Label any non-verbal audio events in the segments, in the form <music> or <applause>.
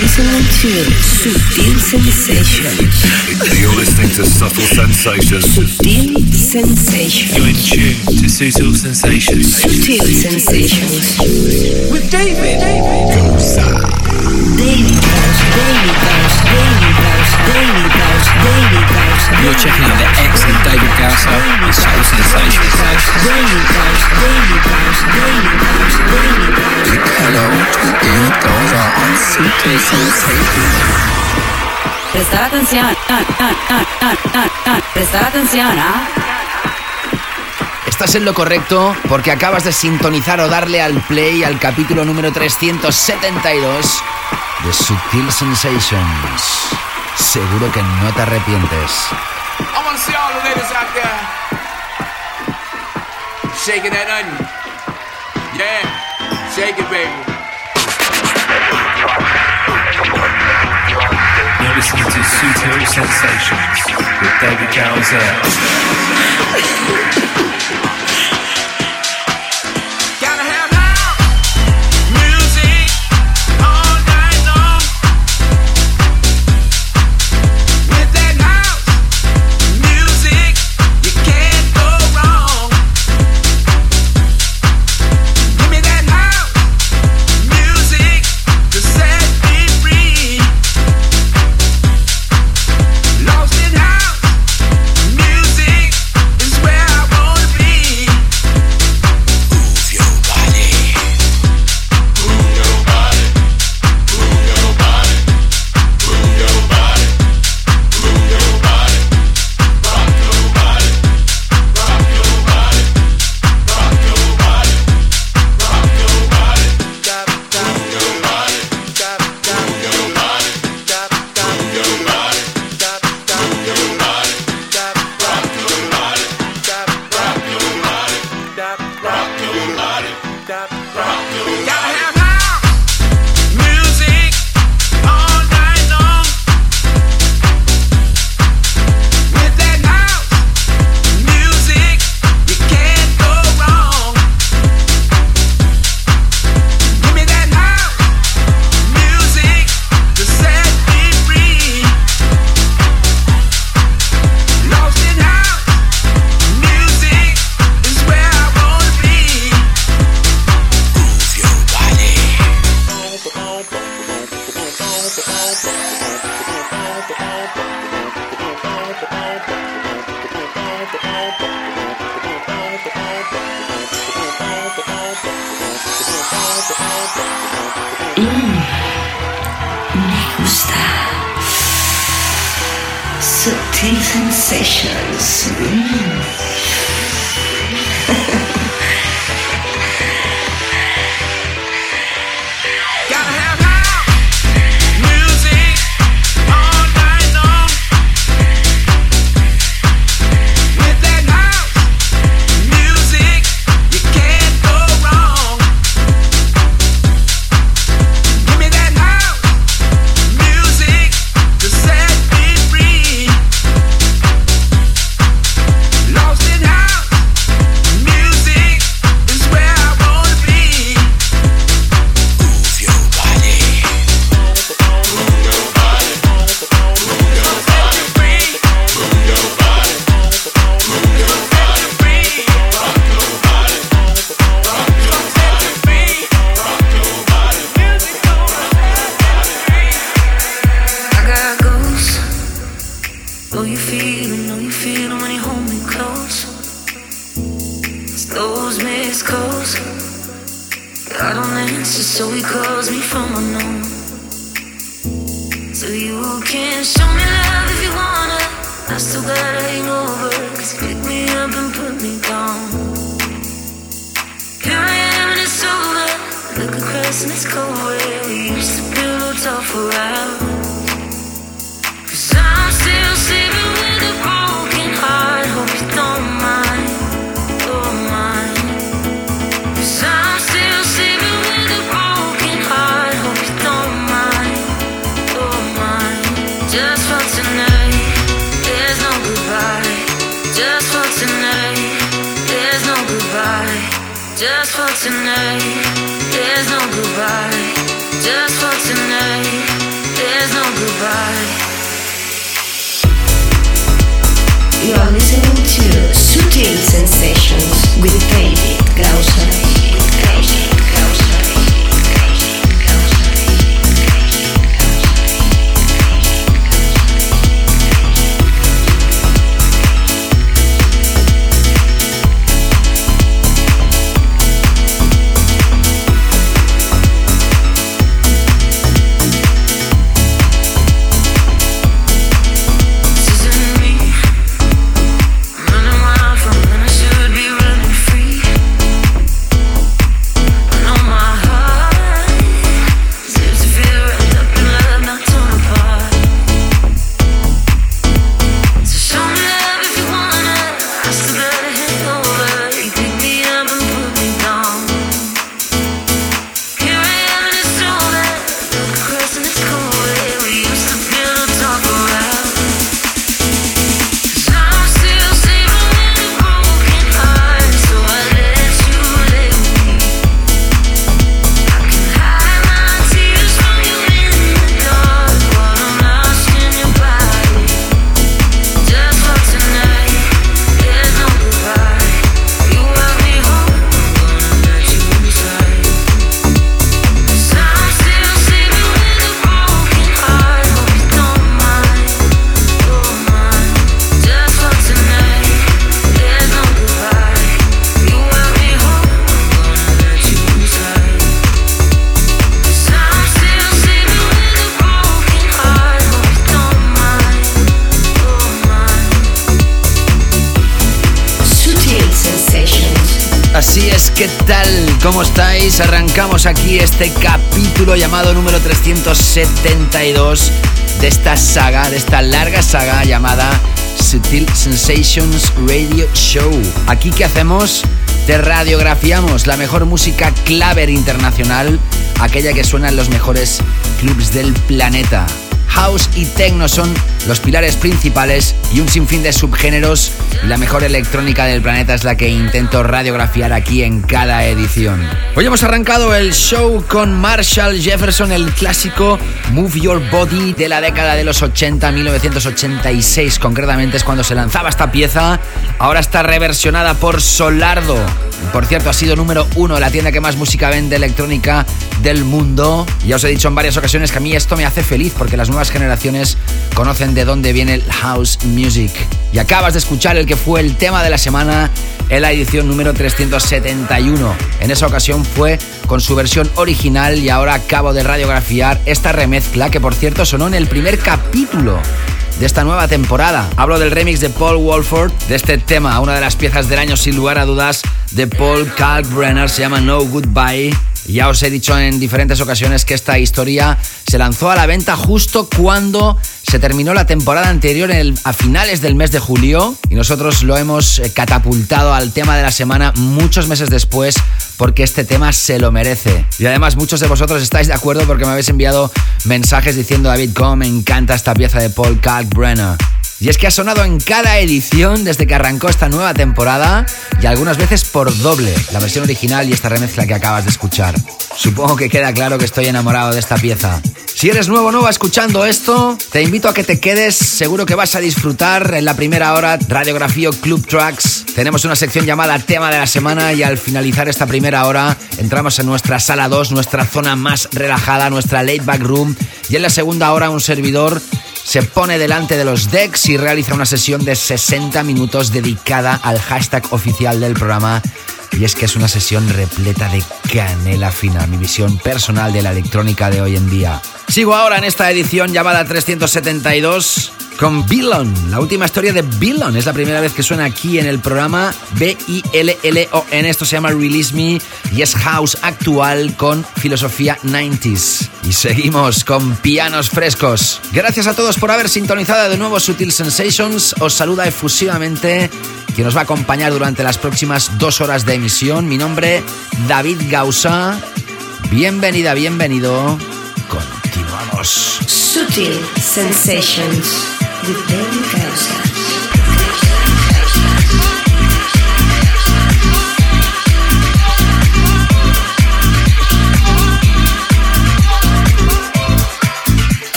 listening to Subtle Sensations. You're listening to Subtle Sensations. Subtle Sensations. You're in tune to Subtle Sensations. Subtle Sensations. With David. David. Goza. David. Boss, Daily Boss, You're checking out the excellent David Gowser and Soul Sensations. Hello. Prestar atención, ah, ah, ah, prestar atención, ¿ah? Estás en lo correcto porque acabas de sintonizar o darle al play al capítulo número 372 de Subtil Sensations. Seguro que no te arrepientes. I wanna see all the ladies out there shaking that onion. Yeah, shake it, baby. You're listening to Sutil Sensations with David Galzell. Este capítulo llamado número 372 de esta saga, de esta larga saga llamada Sutil Sensations Radio Show. Aquí que hacemos? Te radiografiamos la mejor música claver internacional, aquella que suena en los mejores clubs del planeta. House y techno son los pilares principales y un sinfín de subgéneros la mejor electrónica del planeta es la que intento radiografiar aquí en cada edición. Hoy hemos arrancado el show con Marshall Jefferson, el clásico Move Your Body de la década de los 80, 1986 concretamente es cuando se lanzaba esta pieza. Ahora está reversionada por Solardo. Por cierto, ha sido número uno la tienda que más música vende electrónica del mundo. Ya os he dicho en varias ocasiones que a mí esto me hace feliz porque las nuevas generaciones conocen de dónde viene el house music. Y acabas de escuchar el que fue el tema de la semana en la edición número 371. En esa ocasión fue con su versión original y ahora acabo de radiografiar esta remezcla que por cierto sonó en el primer capítulo de esta nueva temporada. Hablo del remix de Paul Walford de este tema, una de las piezas del año sin lugar a dudas de Paul Kalkbrenner, se llama No Goodbye. Ya os he dicho en diferentes ocasiones que esta historia se lanzó a la venta justo cuando se terminó la temporada anterior a finales del mes de julio y nosotros lo hemos eh, catapultado al tema de la semana muchos meses después porque este tema se lo merece. Y además muchos de vosotros estáis de acuerdo porque me habéis enviado mensajes diciendo David, cómo me encanta esta pieza de Paul Kalkbrenner. Y es que ha sonado en cada edición desde que arrancó esta nueva temporada y algunas veces por doble, la versión original y esta remezcla que acabas de escuchar. Supongo que queda claro que estoy enamorado de esta pieza. Si eres nuevo o nueva escuchando esto, te invito a que te quedes, seguro que vas a disfrutar en la primera hora Radiografía Club Tracks. Tenemos una sección llamada Tema de la Semana y al finalizar esta primera hora entramos en nuestra sala 2, nuestra zona más relajada, nuestra late back room y en la segunda hora un servidor se pone delante de los decks y realiza una sesión de 60 minutos dedicada al hashtag oficial del programa. Y es que es una sesión repleta de canela fina, mi visión personal de la electrónica de hoy en día. Sigo ahora en esta edición llamada 372 con Billon, la última historia de Billon. Es la primera vez que suena aquí en el programa B-I-L-L-O-N. Esto se llama Release Me y es house actual con filosofía 90s. Y seguimos con pianos frescos. Gracias a todos por haber sintonizado de nuevo Sutil Sensations. Os saluda efusivamente quien nos va a acompañar durante las próximas dos horas de emisión. Mi nombre, David Gausa. Bienvenida, bienvenido. Continuamos. Sutil Sensations with David Gausser.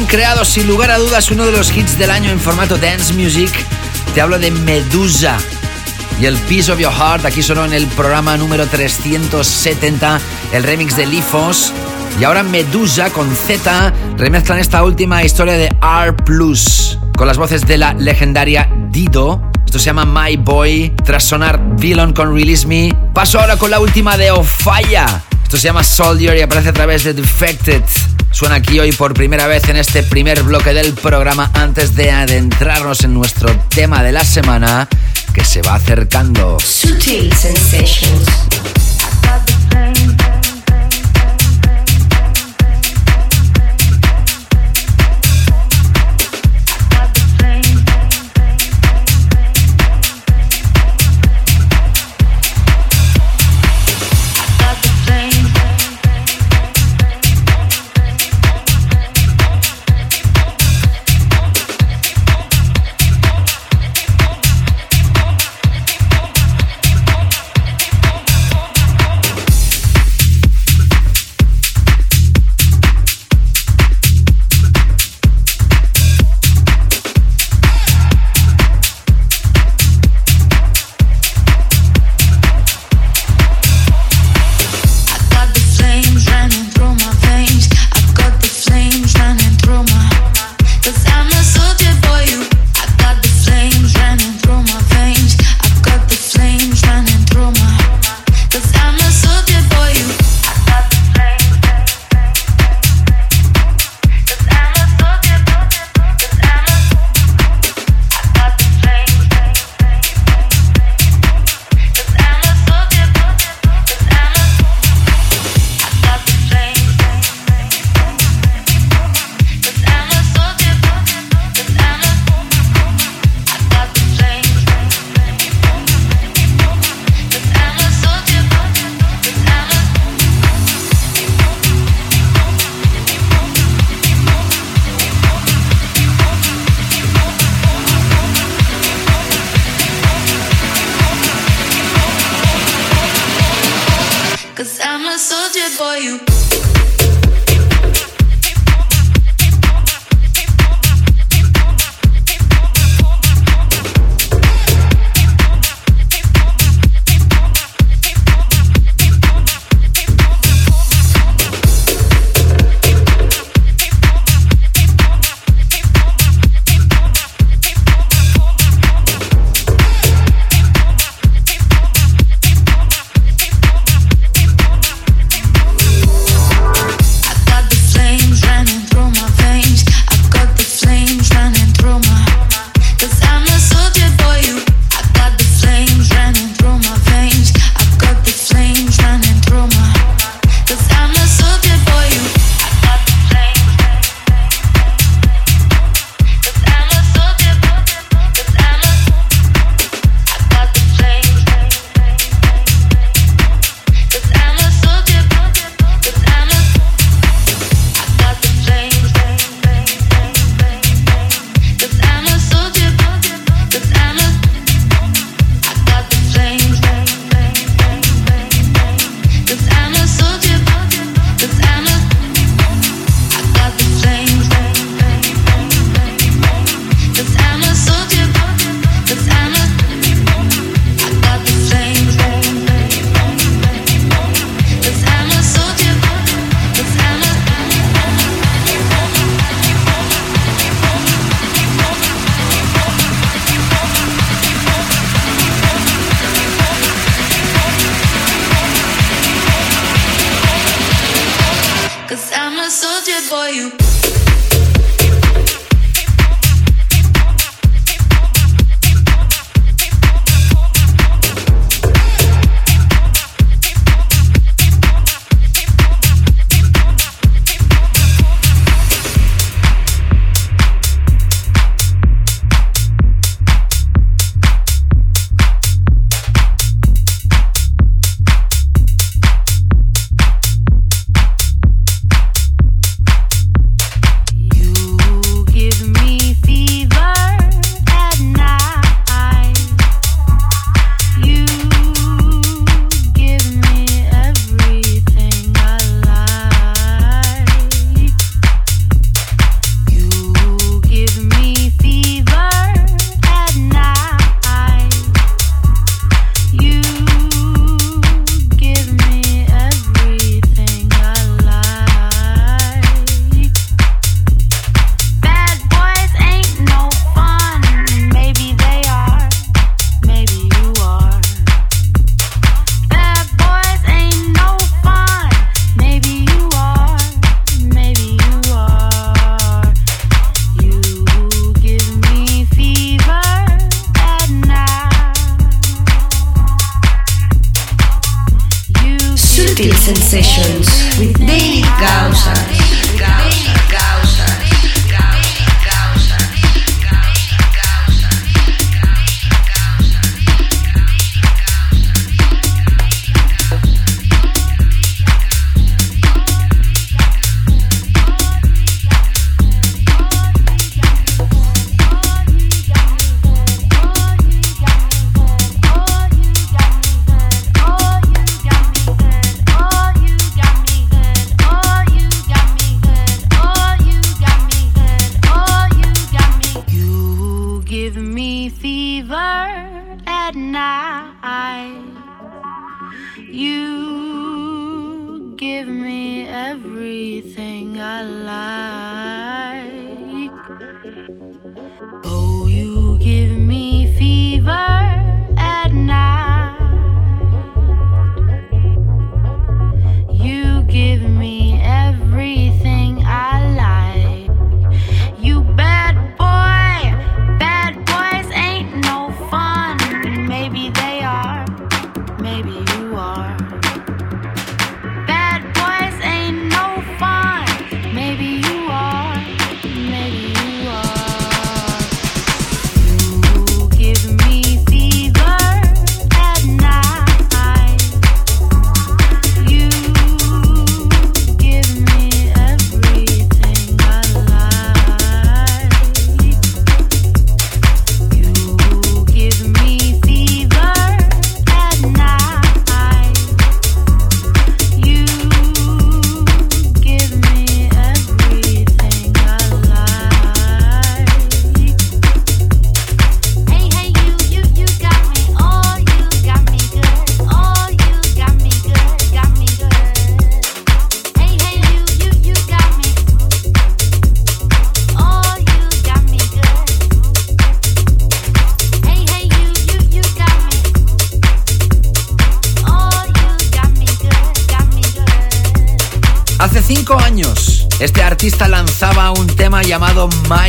Han creado sin lugar a dudas uno de los hits del año en formato dance music. Te hablo de Medusa. Y el Piece of Your Heart aquí sonó en el programa número 370, el remix de Lifos. Y ahora Medusa con Z remezclan esta última historia de R Plus con las voces de la legendaria Dido. Esto se llama My Boy. Tras sonar Villain con Release Me, paso ahora con la última de Ofaya. Esto se llama Soldier y aparece a través de Defected. Suena aquí hoy por primera vez en este primer bloque del programa antes de adentrarnos en nuestro tema de la semana que se va acercando. Sutil Sensations.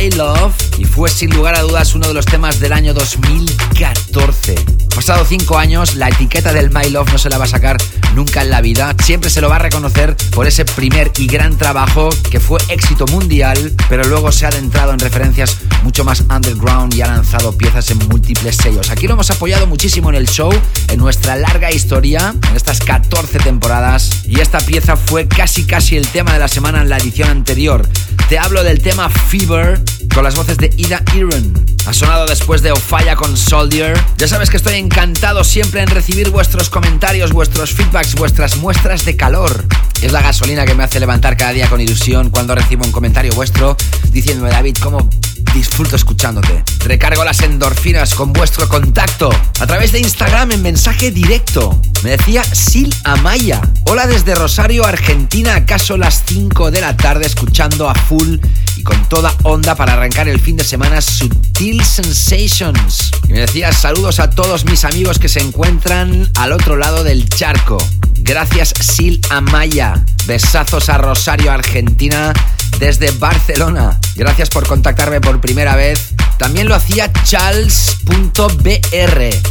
My Love y fue sin lugar a dudas uno de los temas del año 2014. Pasado cinco años, la etiqueta del My Love no se la va a sacar nunca en la vida. Siempre se lo va a reconocer por ese primer y gran trabajo que fue éxito mundial, pero luego se ha adentrado en referencias mucho más underground y ha lanzado piezas en múltiples sellos. Aquí lo hemos apoyado muchísimo en el show, en nuestra larga historia, en estas 14 temporadas. Y esta pieza fue casi casi el tema de la semana en la edición anterior. Te hablo del tema Fever con las voces de Ida Iron. Ha sonado después de Ofaya con Soldier. Ya sabes que estoy encantado siempre en recibir vuestros comentarios, vuestros feedbacks, vuestras muestras de calor. Es la gasolina que me hace levantar cada día con ilusión cuando recibo un comentario vuestro diciéndome, David, cómo disfruto escuchándote. Recargo las endorfinas con vuestro contacto a través de Instagram en mensaje directo. Me decía Sil Amaya. Hola desde Rosario, Argentina, acaso las 5 de la tarde escuchando a full y con toda onda para arrancar el fin de semana Sutil Sensations. Y me decía saludos a todos mis amigos que se encuentran al otro lado del charco. Gracias Sil Amaya. Besazos a Rosario, Argentina, desde Barcelona. Gracias por contactarme por primera vez. También lo hacía charles.br.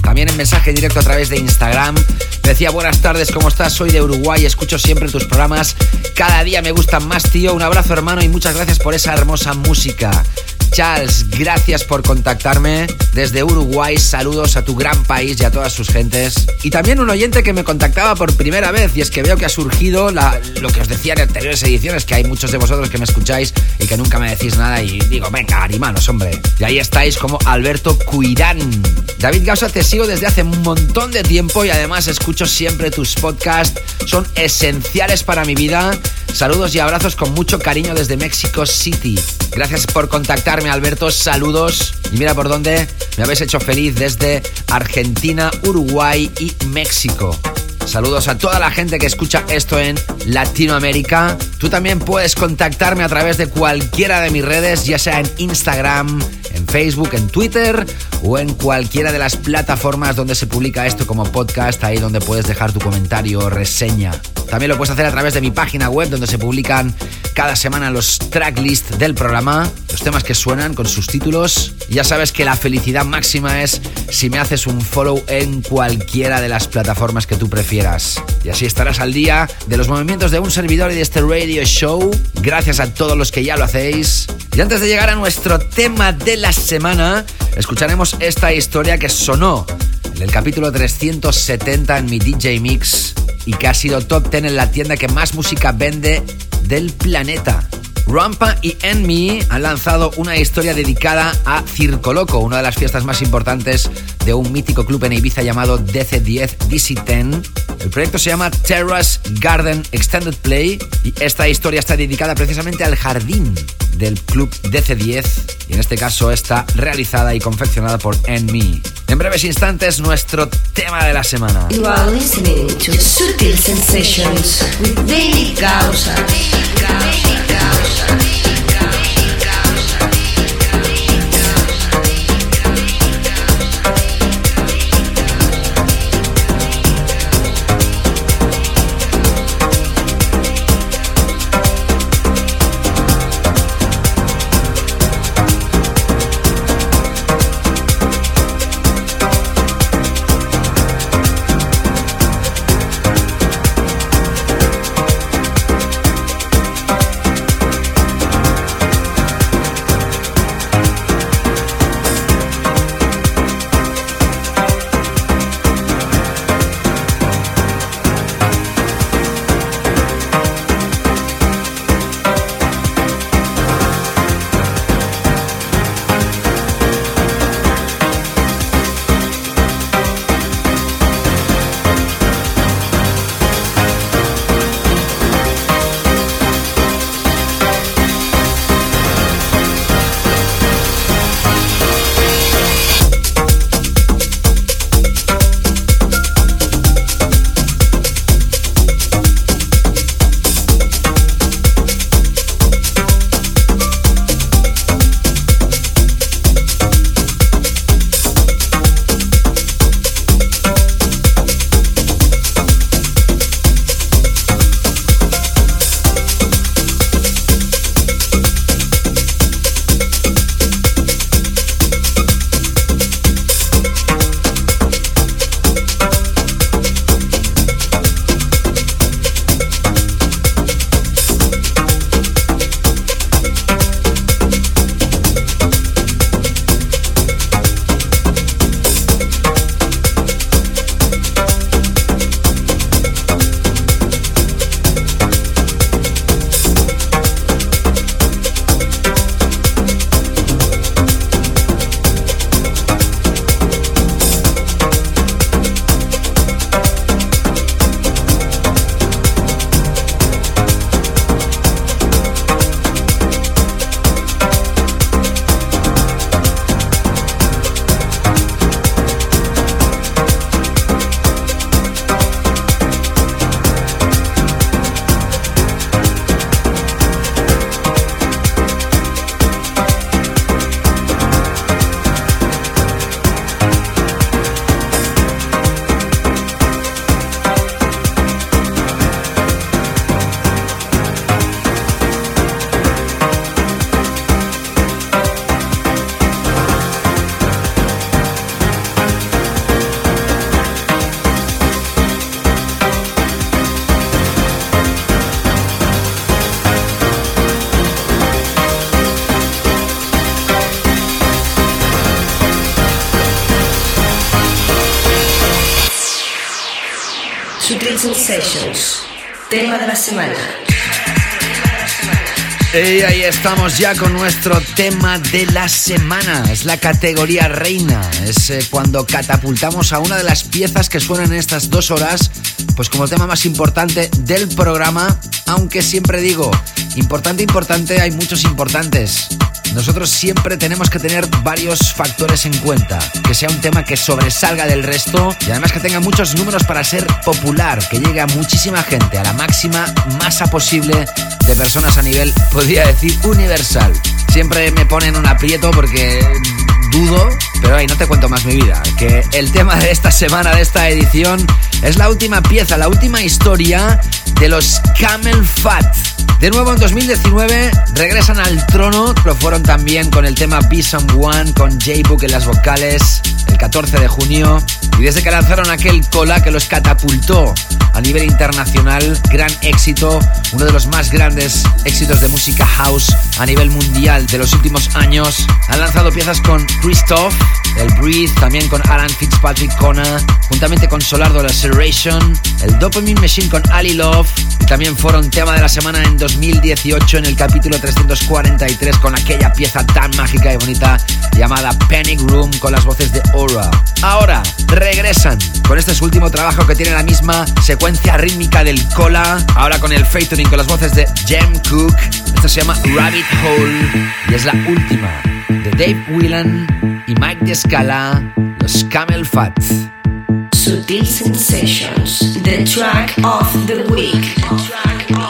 También en mensaje directo a través de Instagram. Decía buenas tardes, ¿cómo estás? Soy de Uruguay, escucho siempre tus programas. Cada día me gustan más, tío. Un abrazo, hermano, y muchas gracias por esa hermosa música. Charles, gracias por contactarme desde Uruguay. Saludos a tu gran país y a todas sus gentes. Y también un oyente que me contactaba por primera vez. Y es que veo que ha surgido lo que os decía en anteriores ediciones, que hay muchos de vosotros que me escucháis y que nunca me decís nada. Y digo, venga, animanos, hombre. Y ahí estáis como Alberto Cuirán. David Gausa, te sigo desde hace un montón de tiempo y además escucho siempre tus podcasts. Son esenciales para mi vida. Saludos y abrazos con mucho cariño desde Mexico City. Gracias por Alberto. Saludos. Y mira por dónde me habéis hecho feliz desde Argentina, Uruguay y México. Saludos a toda la gente que escucha esto en Latinoamérica. Tú también puedes contactarme a través de cualquiera de mis redes, ya sea en Instagram, en Facebook, en Twitter o en cualquiera de las plataformas donde se publica esto como podcast, ahí donde puedes dejar tu comentario o reseña. También lo puedes hacer a través de mi página web donde se publican cada semana los tracklist del programa, los temas que suenan con sus títulos. Ya sabes que la felicidad máxima es si me haces un follow en cualquiera de las plataformas que tú prefieras. Y así estarás al día de los movimientos de un servidor y de este radio show. Gracias a todos los que ya lo hacéis. Y antes de llegar a nuestro tema de la semana, escucharemos esta historia que sonó en el capítulo 370 en mi DJ Mix y que ha sido top 10 en la tienda que más música vende del planeta. Rampa y Enmi han lanzado una historia dedicada a Circo Loco, una de las fiestas más importantes de un mítico club en Ibiza llamado DC10 DC10. El proyecto se llama Terrace Garden Extended Play y esta historia está dedicada precisamente al jardín del club DC10 y en este caso está realizada y confeccionada por Enmi. En breves instantes nuestro tema de la semana. You are listening to Sutil Sensations with Daily Causa. Sutil estamos ya con nuestro tema de la semana. Es la categoría reina. Es eh, cuando catapultamos a una de las piezas que suenan en estas dos horas, pues como tema más importante del programa. Aunque siempre digo, importante, importante, hay muchos importantes. Nosotros siempre tenemos que tener varios factores en cuenta. Que sea un tema que sobresalga del resto y además que tenga muchos números para ser popular, que llegue a muchísima gente, a la máxima masa posible de personas a nivel, podría decir, universal. siempre me ponen un aprieto porque dudo, pero ahí no te cuento más mi vida. Que el tema de esta semana, de esta edición, es la última pieza, la última historia de los Camel Fat. De nuevo en 2019 regresan al trono, lo fueron también con el tema Be Someone, con J-Book en las vocales, el 14 de junio. Y desde que lanzaron aquel cola que los catapultó a nivel internacional, gran éxito, uno de los más grandes éxitos de música house a nivel mundial de los últimos años. Han lanzado piezas con Christoph, el Breathe, también con Alan Fitzpatrick Kona, juntamente con Solardo La Serration, el Dopamine Machine con Ali Love, también fueron tema de la semana en 2018 en el capítulo 343 con aquella pieza tan mágica y bonita llamada Panic Room con las voces de Aura. Ahora regresan con este su último trabajo que tiene la misma secuencia rítmica del cola, ahora con el featuring con las voces de Jem Cook. Esto se llama Rabbit Hole y es la última de Dave Whelan y Mike Descala, los Camel Fat. Sutil Sensations, the track of the week.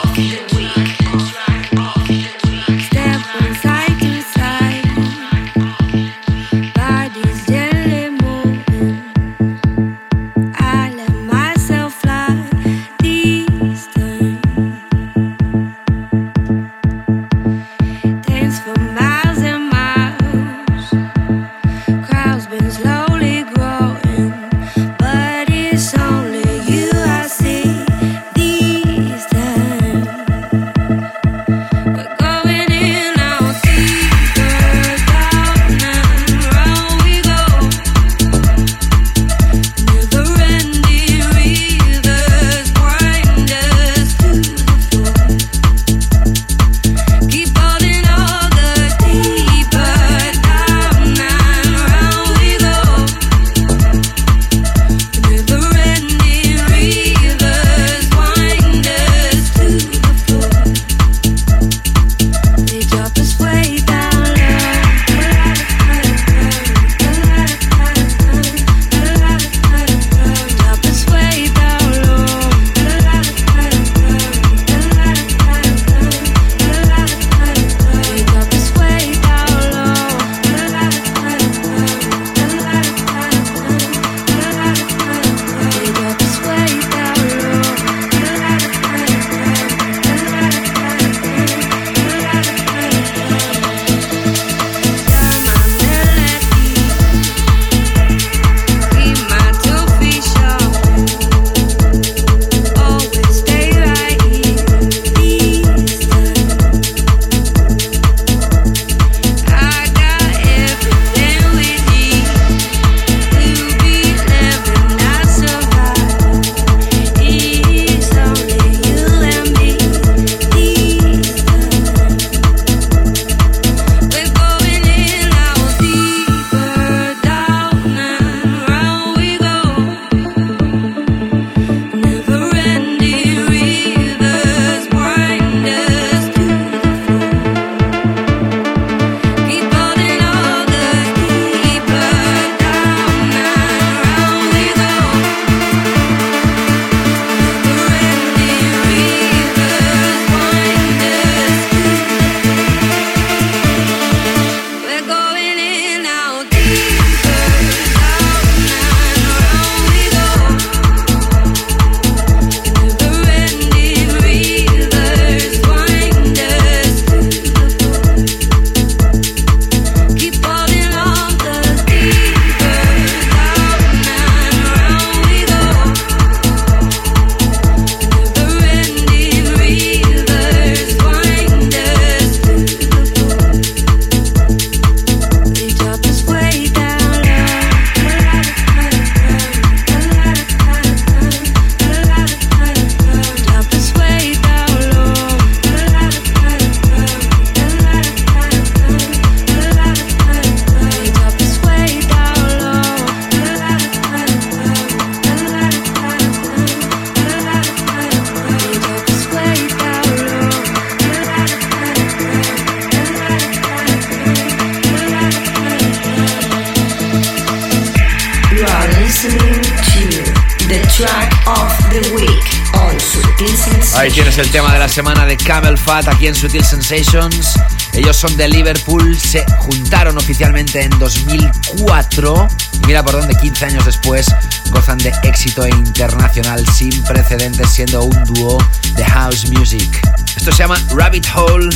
Ahí tienes el tema de la semana de Camel Fat aquí en Sutil Sensations. Ellos son de Liverpool, se juntaron oficialmente en 2004 y mira por dónde 15 años después gozan de éxito internacional sin precedentes siendo un dúo de house music. Esto se llama Rabbit Hole.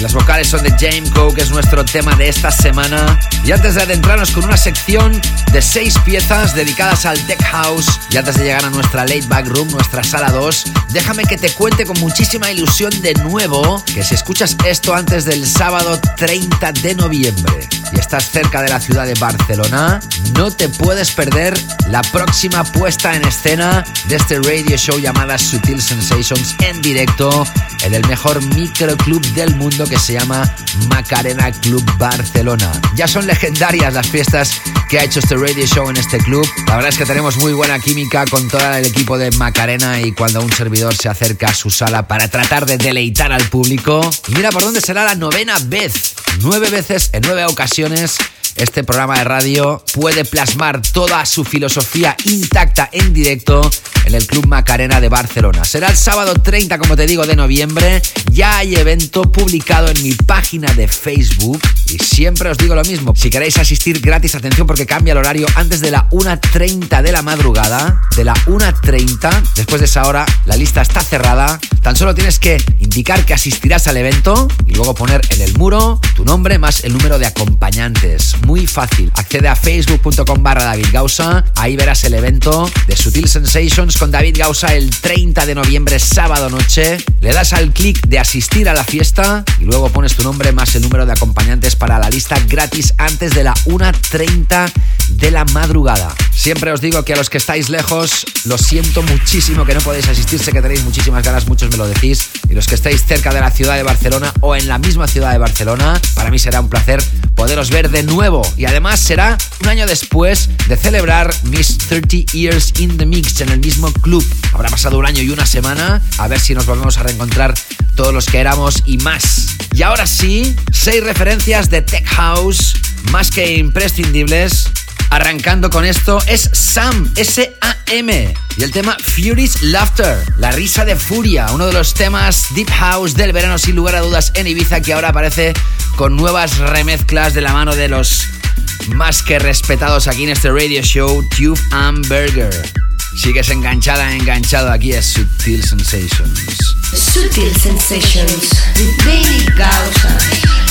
Las vocales son de James Coe, que es nuestro tema de esta semana. Y antes de adentrarnos con una sección de seis piezas dedicadas al Tech House, y antes de llegar a nuestra Late Back Room, nuestra sala 2, déjame que te cuente con muchísima ilusión de nuevo que si escuchas esto antes del sábado 30 de noviembre y estás cerca de la ciudad de Barcelona, no te puedes perder la próxima puesta en escena de este radio show llamada Sutil Sensations en directo en el mejor microclub del mundo que se llama Macarena Club Barcelona. Ya son legendarias las fiestas que ha hecho este radio show en este club. La verdad es que tenemos muy buena química con todo el equipo de Macarena y cuando un servidor se acerca a su sala para tratar de deleitar al público. Y mira por dónde será la novena vez. Nueve veces en nueve ocasiones este programa de radio puede plasmar toda su filosofía intacta en directo en el Club Macarena de Barcelona. Será el sábado 30, como te digo, de noviembre. Ya hay evento publicado en mi página de Facebook. Y siempre os digo lo mismo. Si queréis asistir gratis, atención porque cambia el horario antes de la 1.30 de la madrugada. De la 1.30. Después de esa hora, la lista está cerrada. Tan solo tienes que indicar que asistirás al evento y luego poner en el muro tu nombre más el número de acompañantes. Muy fácil. Accede a facebook.com barra David Gausa. Ahí verás el evento de Sutil Sensations con David Gausa el 30 de noviembre, sábado noche. Le das al clic de asistir a la fiesta y luego pones tu nombre más el número de acompañantes para la lista gratis antes de la 1.30 de la madrugada. Siempre os digo que a los que estáis lejos, lo siento muchísimo que no podéis asistir. Sé que tenéis muchísimas ganas, muchos me lo decís. Y los que estáis cerca de la ciudad de Barcelona o en la misma ciudad de Barcelona, para mí será un placer poderos ver de nuevo. Y además será un año después de celebrar mis 30 Years in the Mix en el mismo club. Habrá pasado un año y una semana. A ver si nos volvemos a reencontrar todos los que éramos y más. Y ahora sí, seis referencias de Tech House más que imprescindibles. Arrancando con esto es Sam, S-A-M. Y el tema Fury's Laughter, la risa de furia, uno de los temas Deep House del verano sin lugar a dudas en Ibiza que ahora aparece con nuevas remezclas de la mano de los más que respetados aquí en este radio show, Tube and Burger. Sigues enganchada, enganchado aquí es Sutil Sensations. Sutil Sensations David Gausa.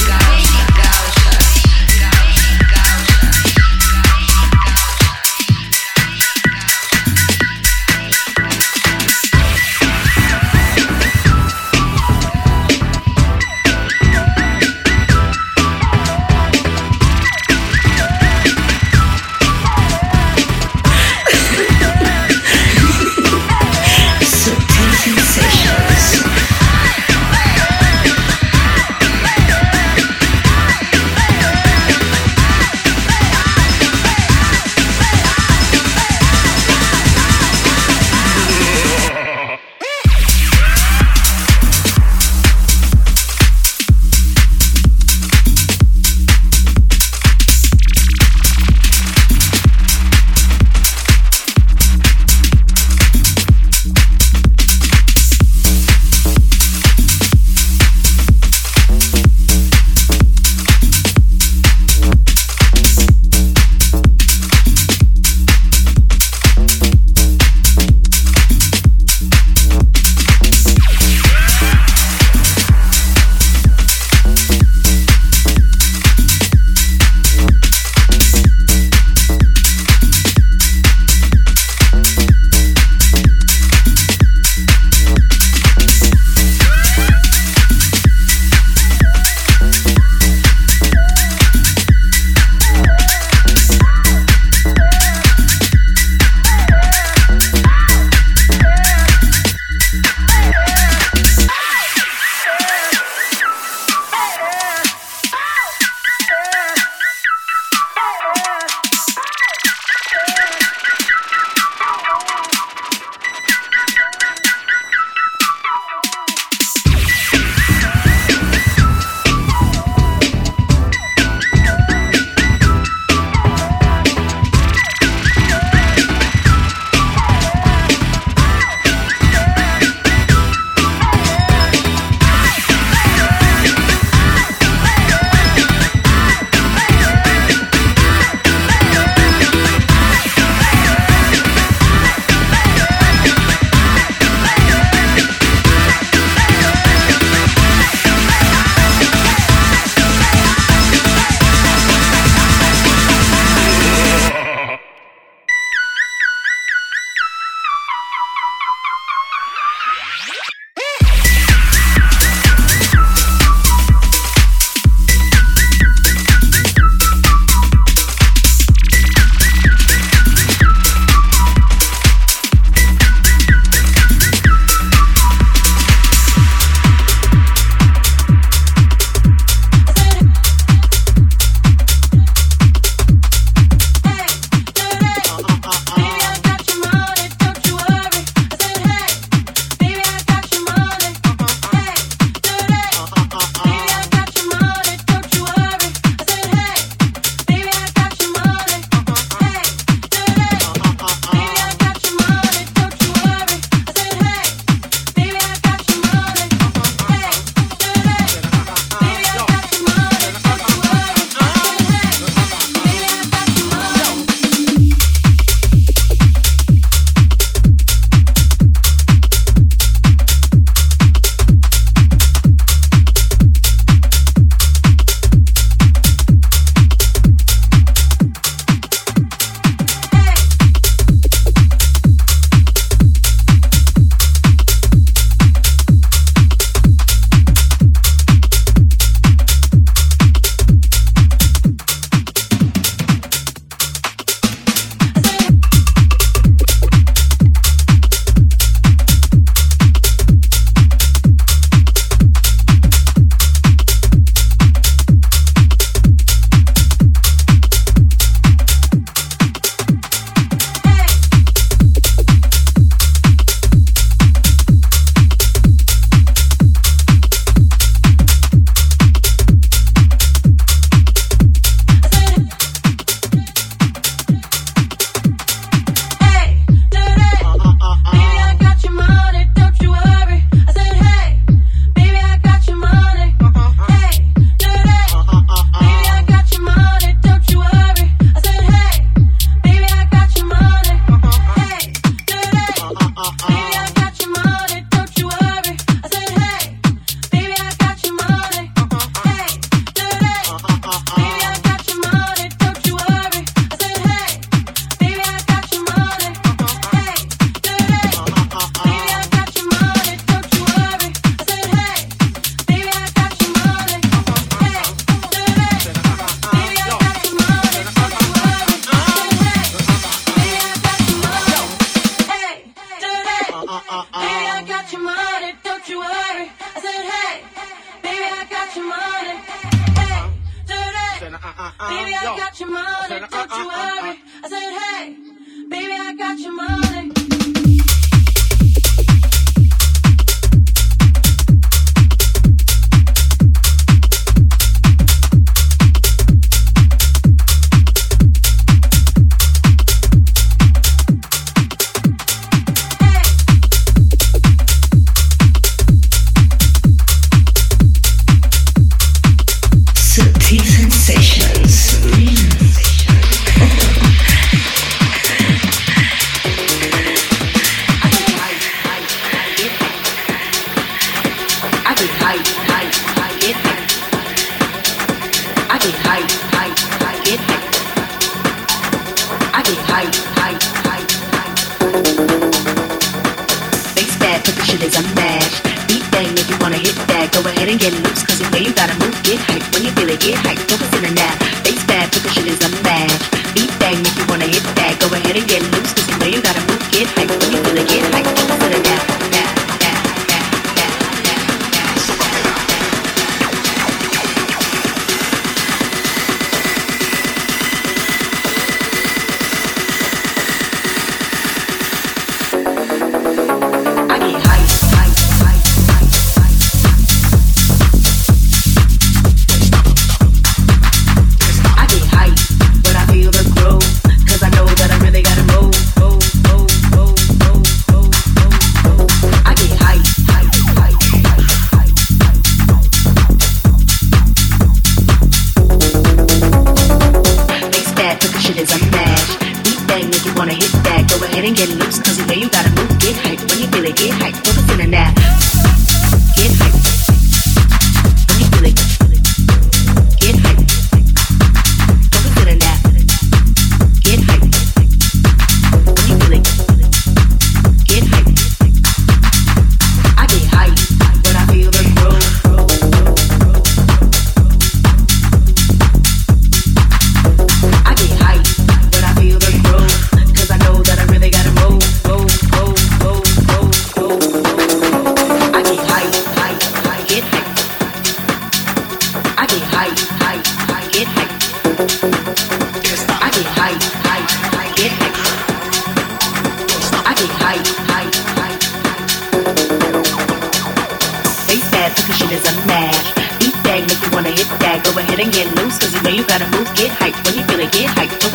Shit is unmatched. Beat bang, make you wanna hit that. Go ahead and get loose, cause you know you gotta move, get hype. When you feel it, get hype.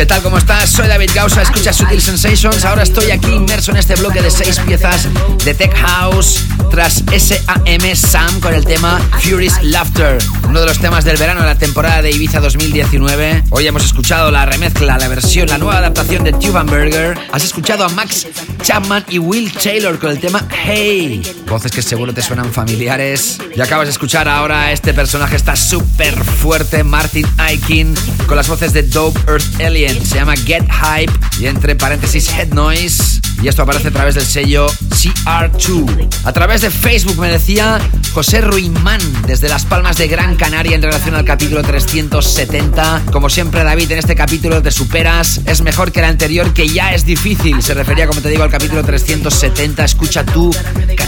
¿Qué tal? ¿Cómo estás? Soy David Gausa, escucha Sutil Sensations. Ahora estoy aquí inmerso en este bloque de seis piezas de Tech House tras SAM Sam con el tema Furious Laughter, uno de los temas del verano de la temporada de Ibiza 2019. Hoy hemos escuchado la remezcla, la versión, la nueva adaptación de Burger. Has escuchado a Max Chapman y Will Taylor con el tema Hey, voces que seguro te suenan familiares. Y acabas de escuchar ahora este personaje, está súper fuerte, Martin Aikin, con las voces de Dope Earth Alien. Se llama Get Hype y entre paréntesis Head Noise. Y esto aparece a través del sello CR2. A través de Facebook me decía José Ruimán desde Las Palmas de Gran Canaria en relación al capítulo 370. Como siempre, David, en este capítulo te superas. Es mejor que el anterior, que ya es difícil. Se refería, como te digo, al capítulo 370. Escucha tú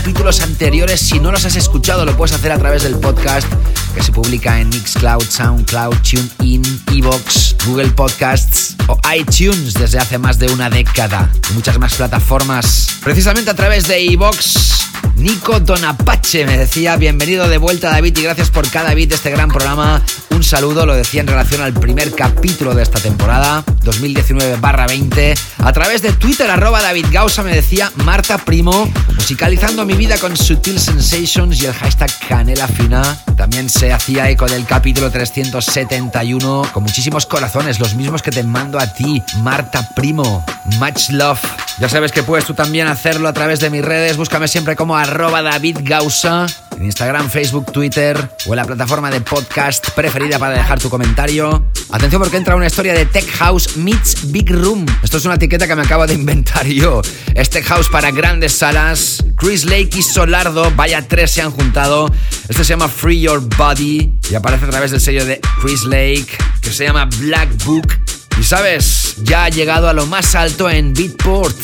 capítulos anteriores. Si no los has escuchado, lo puedes hacer a través del podcast que se publica en Mixcloud, Soundcloud, TuneIn, Evox, Google Podcasts o iTunes desde hace más de una década. Y muchas más plataformas. Precisamente a través de Evox Nico Donapache me decía, bienvenido de vuelta David y gracias por cada bit de este gran programa. Un saludo, lo decía en relación al primer capítulo de esta temporada, 2019-20. A través de Twitter, arroba David Gausa me decía Marta Primo, musicalizando mi vida con Sutil Sensations y el hashtag Canela Fina. También se hacía eco del capítulo 371 con muchísimos corazones, los mismos que te mando a ti, Marta Primo. Much love. Ya sabes que puedes tú también hacerlo a través de mis redes. Búscame siempre como arroba David Gausa Instagram, Facebook, Twitter o en la plataforma de podcast preferida para dejar tu comentario. Atención porque entra una historia de Tech House meets Big Room. Esto es una etiqueta que me acabo de inventar yo. Es Tech House para grandes salas. Chris Lake y Solardo, vaya tres se han juntado. Este se llama Free Your Body y aparece a través del sello de Chris Lake que se llama Black Book. Y sabes, ya ha llegado a lo más alto en Beatport,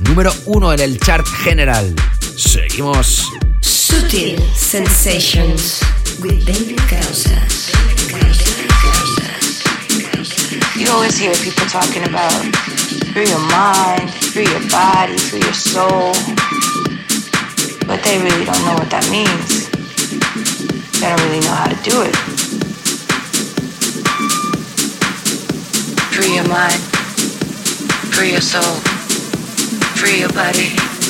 número uno en el chart general. Seguimos. Sutil Sensations with David. You always hear people talking about free your mind, free your body, free your soul. But they really don't know what that means. They don't really know how to do it. Free your mind, free your soul, free your body.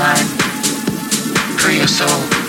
Free your mind, free your soul.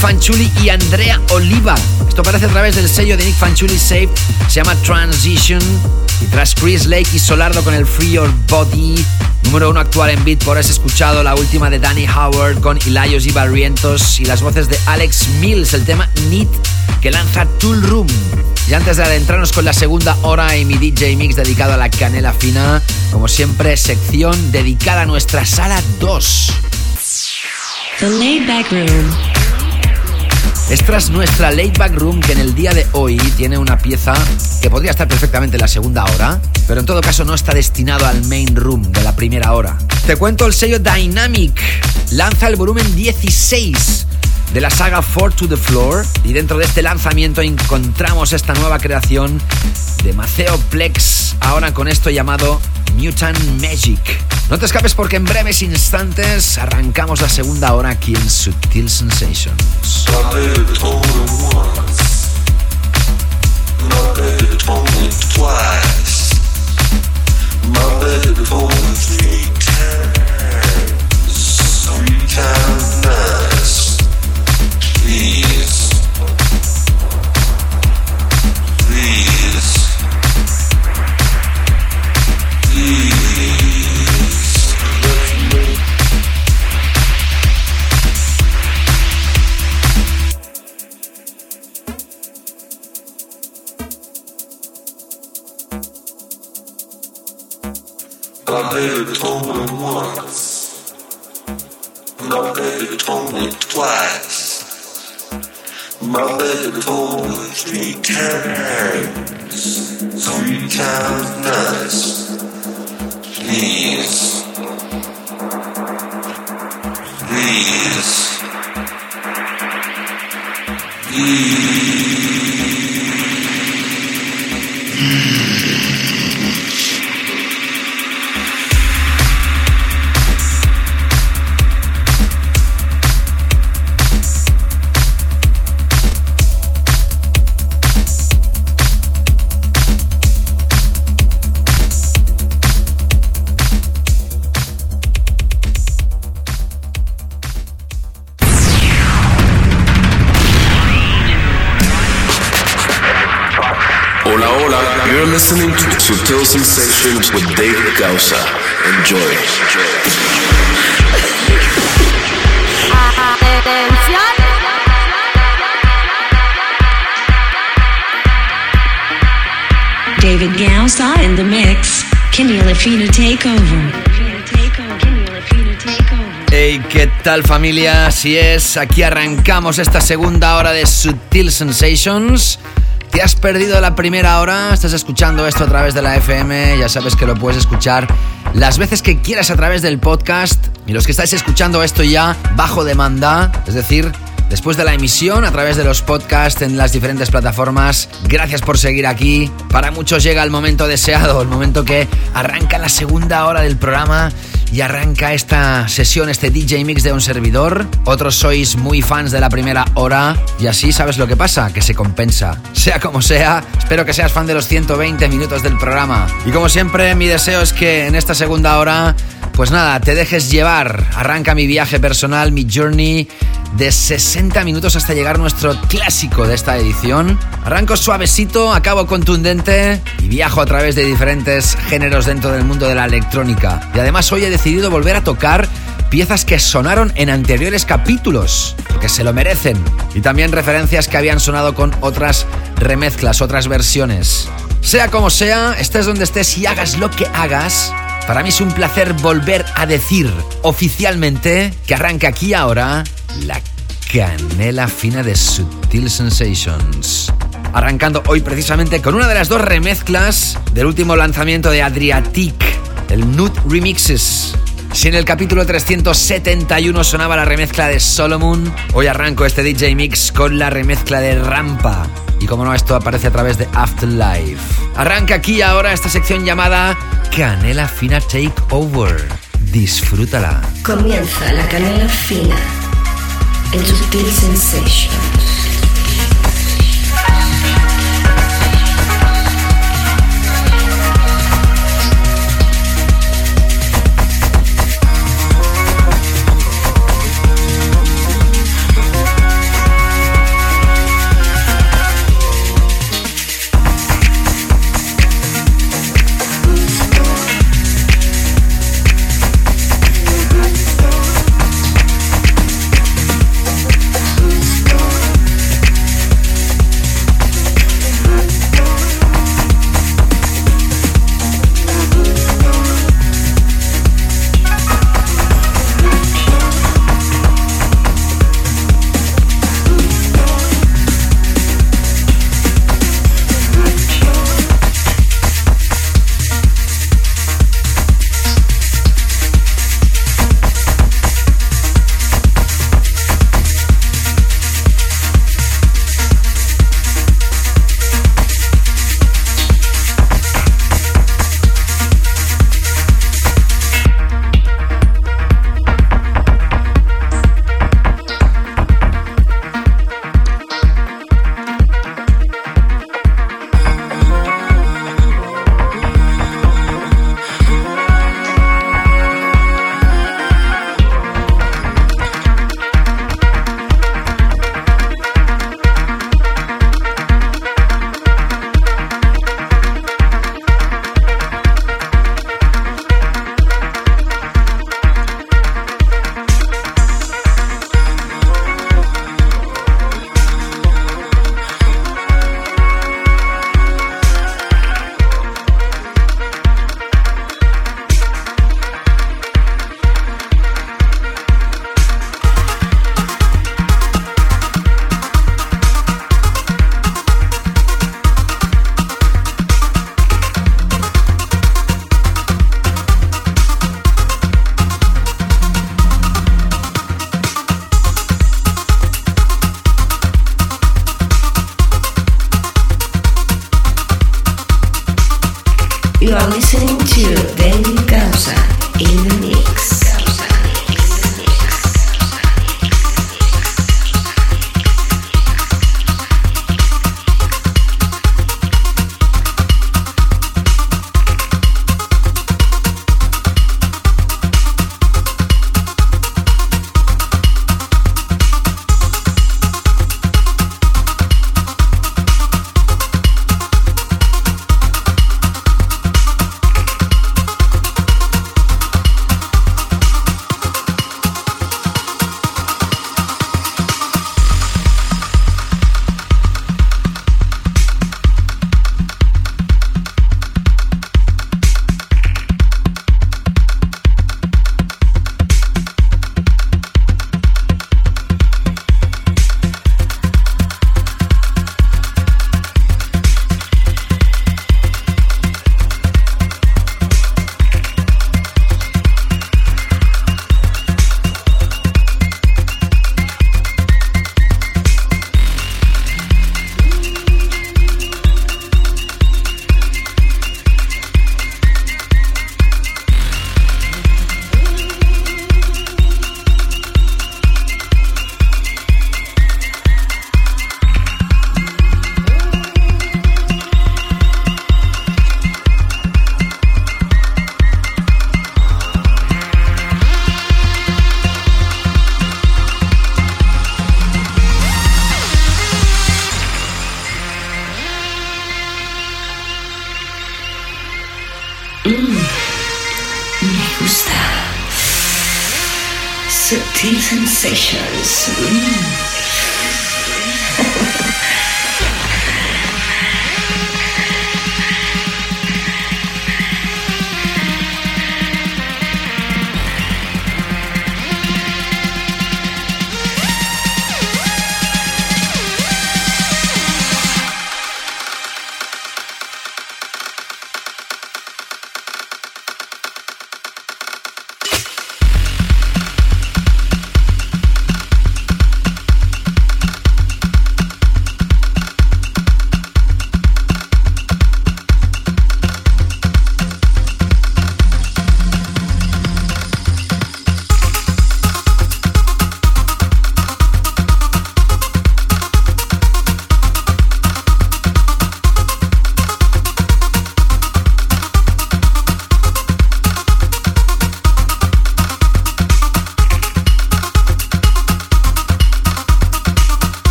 Fanchuli y Andrea Oliva. Esto aparece a través del sello de Nick Fanchuli Safe. Se llama Transition. Y tras Chris Lake y Solardo con el Free Your Body, número uno actual en Beatport, has escuchado la última de Danny Howard con Ilayos y Barrientos y las voces de Alex Mills, el tema Neat que lanza Tool Room. Y antes de adentrarnos con la segunda hora y mi DJ Mix dedicado a la canela fina, como siempre, sección dedicada a nuestra sala 2. The Laid Back Room. Es tras nuestra Late Back Room que en el día de hoy tiene una pieza que podría estar perfectamente en la segunda hora, pero en todo caso no está destinado al main room de la primera hora. Te cuento el sello Dynamic. Lanza el volumen 16 de la saga Four to the Floor y dentro de este lanzamiento encontramos esta nueva creación de Maceo Plex, ahora con esto llamado Mutant Magic. No te escapes porque en breves instantes arrancamos la segunda hora aquí en Subtil Sensations. I made it only three times. Three times nice. Please. Please. Tal familia? Así es, aquí arrancamos esta segunda hora de Sutil Sensations. ¿Te has perdido la primera hora? ¿Estás escuchando esto a través de la FM? Ya sabes que lo puedes escuchar las veces que quieras a través del podcast. Y los que estáis escuchando esto ya bajo demanda, es decir, después de la emisión a través de los podcasts en las diferentes plataformas. Gracias por seguir aquí. Para muchos llega el momento deseado, el momento que arranca la segunda hora del programa y arranca esta sesión, este DJ mix de un servidor. Otros sois muy fans de la primera hora y así sabes lo que pasa, que se compensa. Sea como sea, espero que seas fan de los 120 minutos del programa. Y como siempre, mi deseo es que en esta segunda hora, pues nada, te dejes llevar. Arranca mi viaje personal, mi journey de 60 minutos hasta llegar nuestro clásico de esta edición. Arranco suavecito, acabo contundente y viajo a través de diferentes géneros dentro del mundo de la electrónica. Y además hoy he decidido volver a tocar piezas que sonaron en anteriores capítulos, porque se lo merecen. Y también referencias que habían sonado con otras remezclas, otras versiones. Sea como sea, estés donde estés y hagas lo que hagas, para mí es un placer volver a decir oficialmente que arranca aquí ahora la canela fina de Sutil Sensations. Arrancando hoy precisamente con una de las dos remezclas del último lanzamiento de Adriatic, el Nut Remixes. Si en el capítulo 371 sonaba la remezcla de Solomon, hoy arranco este DJ Mix con la remezcla de Rampa. Y como no, esto aparece a través de Afterlife. Arranca aquí ahora esta sección llamada Canela Fina Takeover. Disfrútala. Comienza la canela fina en Sutil Sensations.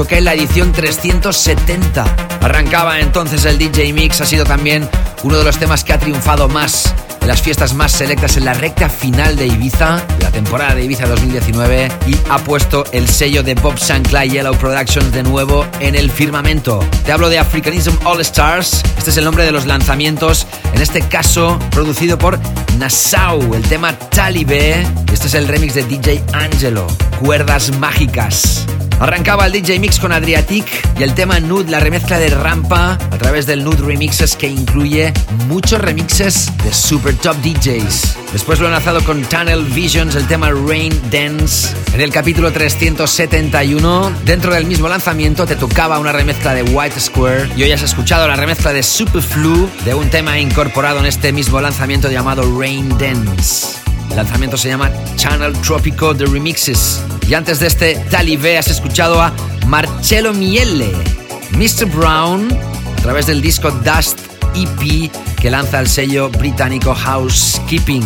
Esta pieza la edición 370. Arrancaba entonces el DJ Mix, ha sido también uno de los temas que ha triunfado más en las fiestas más selectas en la recta final de Ibiza, la temporada de Ibiza 2019, y ha puesto el sello de Bob Sinclair Yellow Productions de nuevo en el firmamento. Te hablo de Africanism All Stars, este es el nombre de los lanzamientos, en este caso producido por Nassau, el tema Talibé, este es el remix de DJ Angelo, Cuerdas Mágicas. Arrancaba el DJ Mix con Adriatic y el tema Nude, la remezcla de Rampa a través del Nude Remixes que incluye muchos remixes de super top DJs. Después lo he enlazado con Tunnel Visions, el tema Rain Dance. En el capítulo 371, dentro del mismo lanzamiento, te tocaba una remezcla de White Square y hoy has escuchado la remezcla de Superflu de un tema incorporado en este mismo lanzamiento llamado Rain Dance. El lanzamiento se llama Channel Tropico de Remixes. Y antes de este Talibé has escuchado a Marcello Miele, Mr. Brown, a través del disco Dust EP que lanza el sello británico Housekeeping.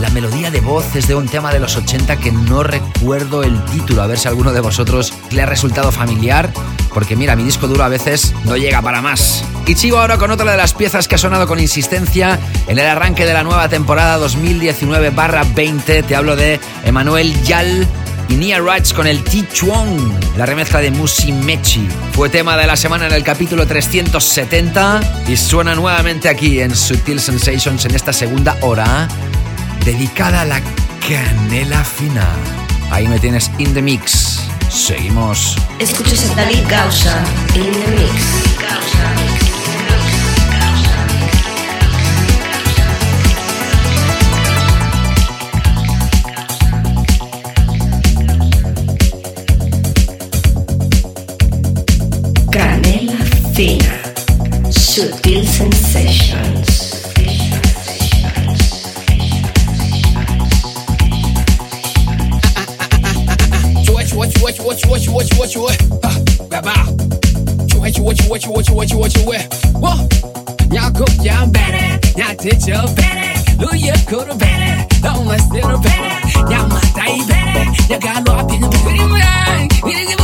La melodía de voz es de un tema de los 80 que no recuerdo el título, a ver si alguno de vosotros le ha resultado familiar, porque mira, mi disco duro a veces no llega para más. Y sigo ahora con otra de las piezas que ha sonado con insistencia en el arranque de la nueva temporada 2019-20. Te hablo de Emanuel Yal y Nia Rights con el T Chuong, la remezcla de Musi Mechi. Fue tema de la semana en el capítulo 370 y suena nuevamente aquí en Sutil Sensations en esta segunda hora dedicada a la canela fina. Ahí me tienes in the mix. Seguimos. Escuchas a David Gausa in the mix. thinner, subtle sensations. Ah, Whoa, don't mess it up. Better. My day y'all got a lot of people.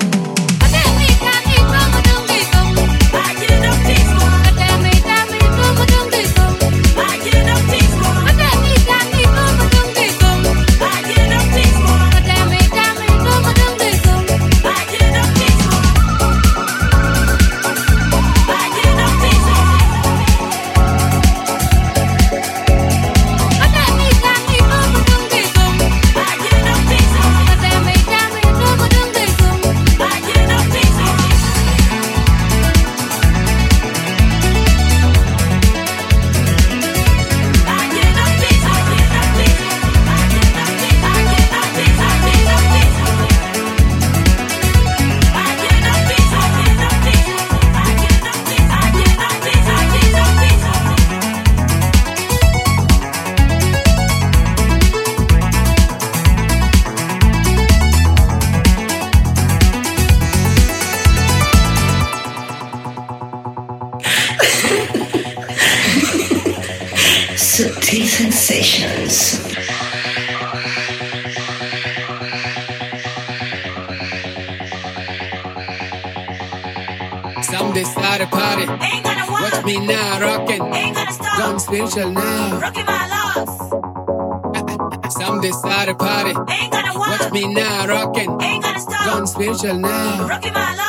Spiritual now. Rockin' my locks. <laughs> Some decide a party. Ain't gonna Watch me now, rockin'. Ain't gonna stop. Gone spiritual now. Rockin' my locks.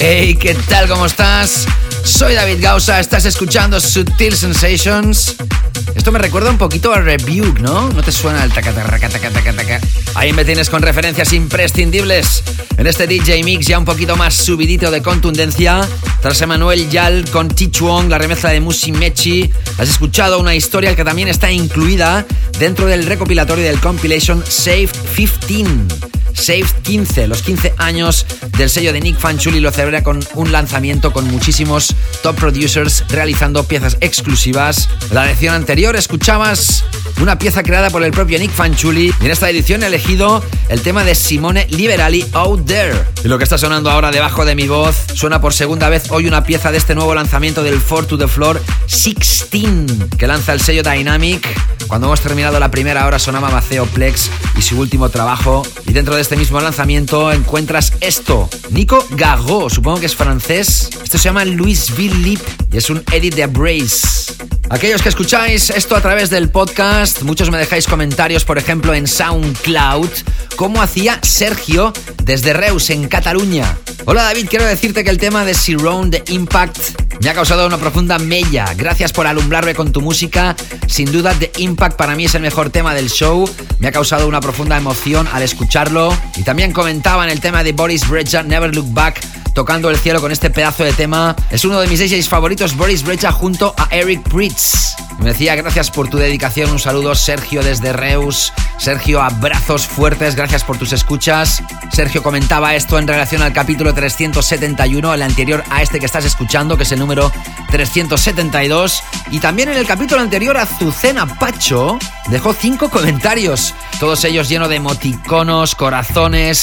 Hey, ¿qué tal? ¿Cómo estás? Soy David Gausa, estás escuchando Sutil Sensations. Esto me recuerda un poquito a Rebuke, ¿no? ¿No te suena el taca? Ahí me tienes con referencias imprescindibles. En este DJ Mix ya un poquito más subidito de contundencia. Tras Emanuel Yal con Tichuong, la remezcla de Musi Mechi, has escuchado una historia que también está incluida dentro del recopilatorio del compilation Saved 15. Saved 15, los 15 años del sello de Nick Fanchuli lo celebra con un lanzamiento con muchísimos top producers realizando piezas exclusivas. La edición anterior escuchabas una pieza creada por el propio Nick Fanchuli y en esta edición he elegido el tema de Simone Liberali Out There. Y lo que está sonando ahora debajo de mi voz suena por segunda vez hoy una pieza de este nuevo lanzamiento del Four to the Floor 16 que lanza el sello Dynamic. Cuando hemos terminado la primera hora sonaba Maceo Plex y su último trabajo. Y dentro de este mismo lanzamiento encuentras esto. Nico Gago, supongo que es francés. Esto se llama Louis Lip y es un edit de Abrace. Aquellos que escucháis esto a través del podcast, muchos me dejáis comentarios, por ejemplo, en SoundCloud, como hacía Sergio desde Reus, en Cataluña. Hola David, quiero decirte que el tema de Sirone de Impact me ha causado una profunda mella. Gracias por alumbrarme con tu música. Sin duda, The Impact para mí es el mejor tema del show. Me ha causado una profunda emoción al escucharlo. Y también comentaban el tema de Boris Brejcha, Never Look Back. tocando el cielo con este pedazo de tema. Es uno de mis DJs favoritos, Boris Brecha, junto a Eric Pritz. Me decía gracias por tu dedicación, un saludo Sergio desde Reus. Sergio, abrazos fuertes, gracias por tus escuchas. Sergio comentaba esto en relación al capítulo 371, el anterior a este que estás escuchando, que es el número 372. Y también en el capítulo anterior, Azucena Pacho dejó cinco comentarios, todos ellos llenos de emoticonos, corazones,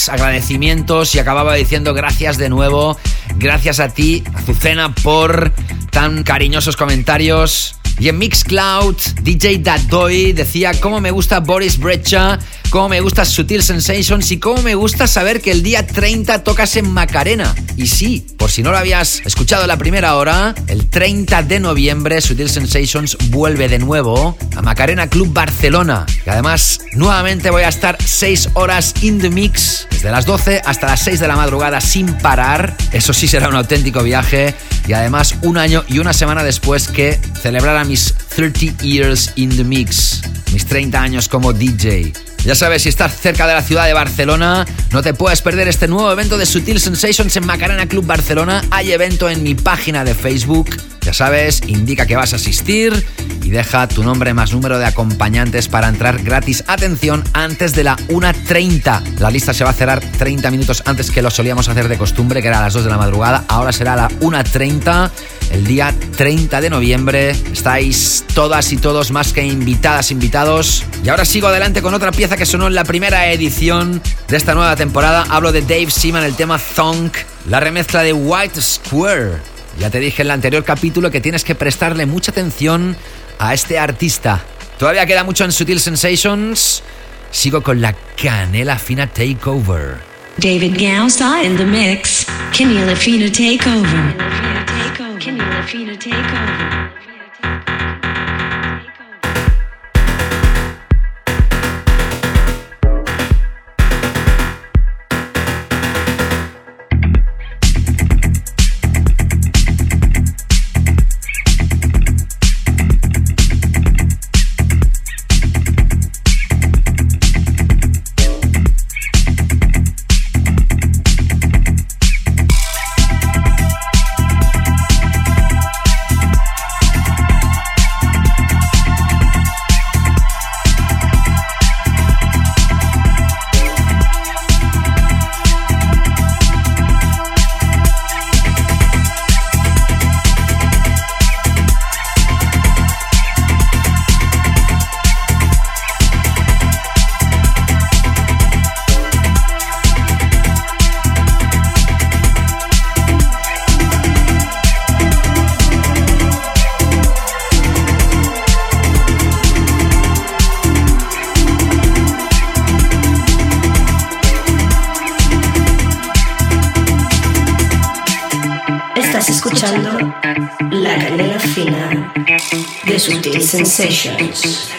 agradecimientos y acababa diciendo gracias de nuevo, gracias a ti, Azucena, por tan cariñosos comentarios. Y en Mixcloud, DJ Dadoy decía cómo me gusta Boris Brecha, cómo me gusta Sutil Sensations y cómo me gusta saber que el día 30 tocas en Macarena. Y sí, por si no lo habías escuchado la primera hora, el 30 de noviembre Sutil Sensations vuelve de nuevo a Macarena Club Barcelona. Y además, nuevamente voy a estar 6 horas in the mix, desde las 12 hasta las 6 de la madrugada sin parar. Eso sí será un auténtico viaje. Y además, un año y una semana después que celebrara mis 30 years in the mix, mis 30 años como DJ. Ya sabes, si estás cerca de la ciudad de Barcelona, no te puedes perder este nuevo evento de Sutil Sensations en Macarena Club Barcelona. Hay evento en mi página de Facebook. Ya sabes, indica que vas a asistir y deja tu nombre más número de acompañantes para entrar gratis. Atención, antes de la 1.30. La lista se va a cerrar 30 minutos antes que lo solíamos hacer de costumbre, que era a las 2 de la madrugada. Ahora será a la 1.30 el día 30 de noviembre. Estáis todas y todos más que invitadas, invitados. Y ahora sigo adelante con otra pieza que sonó en la primera edición de esta nueva temporada. Hablo de Dave Seaman, el tema Thunk, la remezcla de White Square. Ya te dije en el anterior capítulo que tienes que prestarle mucha atención a este artista. Todavía queda mucho en Sutil Sensations. Sigo con la canela fina takeover. David Gausa in the mix. Kenny Lafina takeover. Can you, Fina take over. Sutil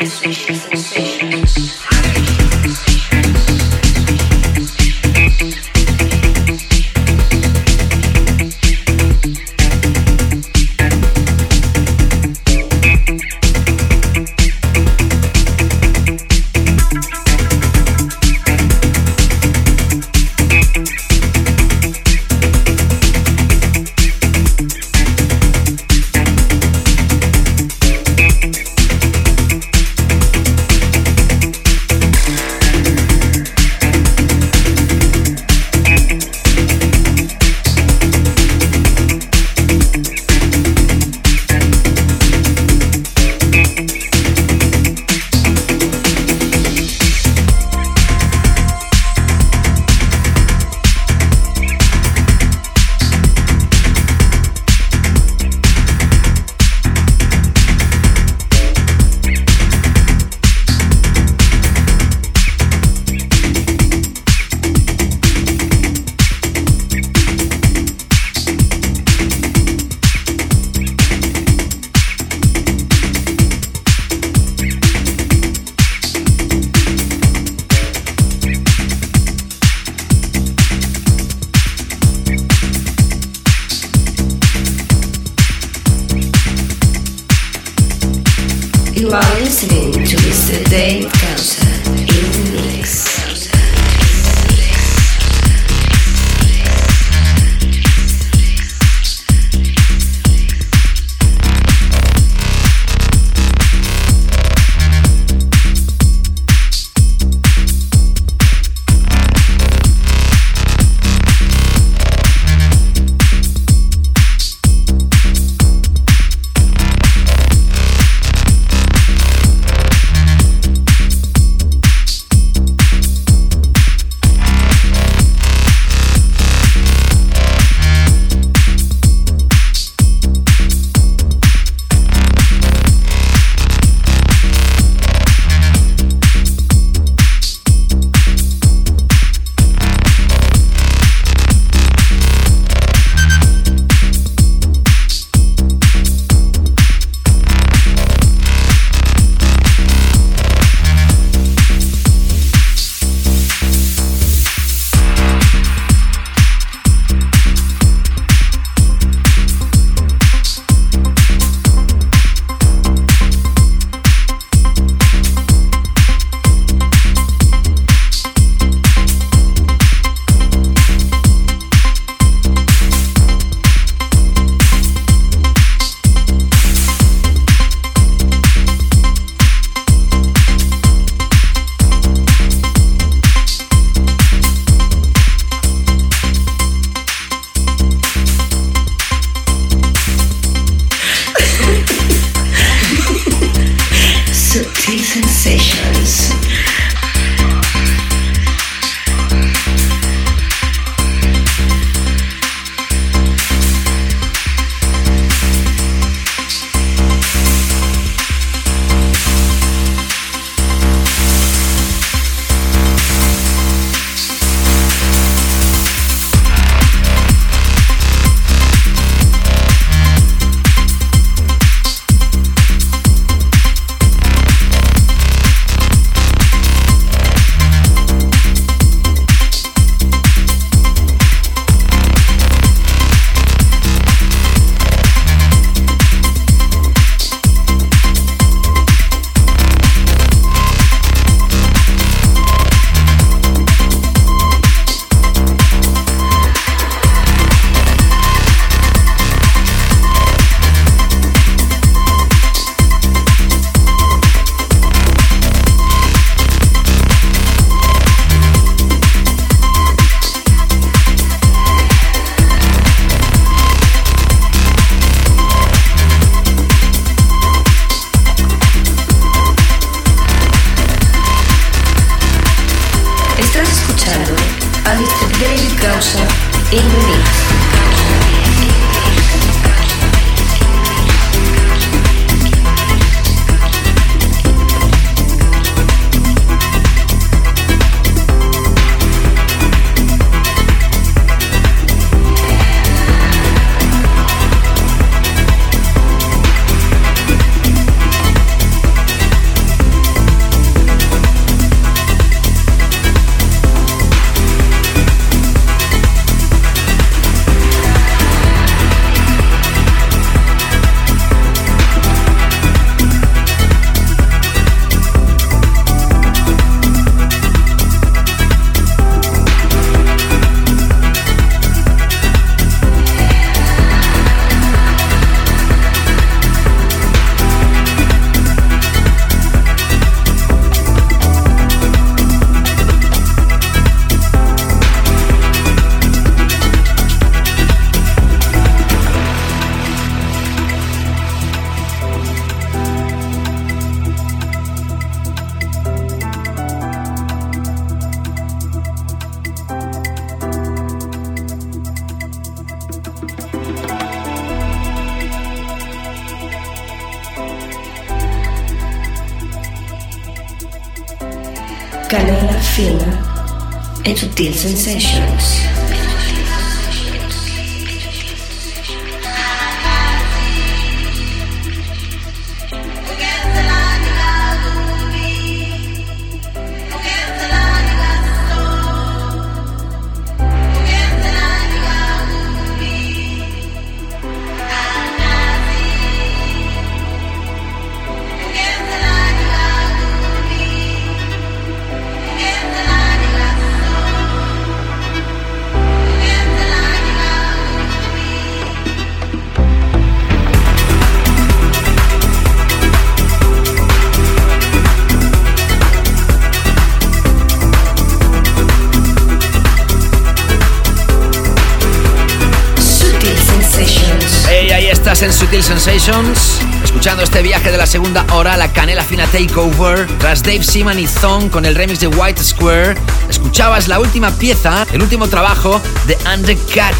Sutil Sensations, escuchando este viaje de la segunda hora, la Canela Fina Takeover, tras Dave Seaman y Thong con el remix de White Square. Escuchabas la última pieza, el último trabajo de Undercut.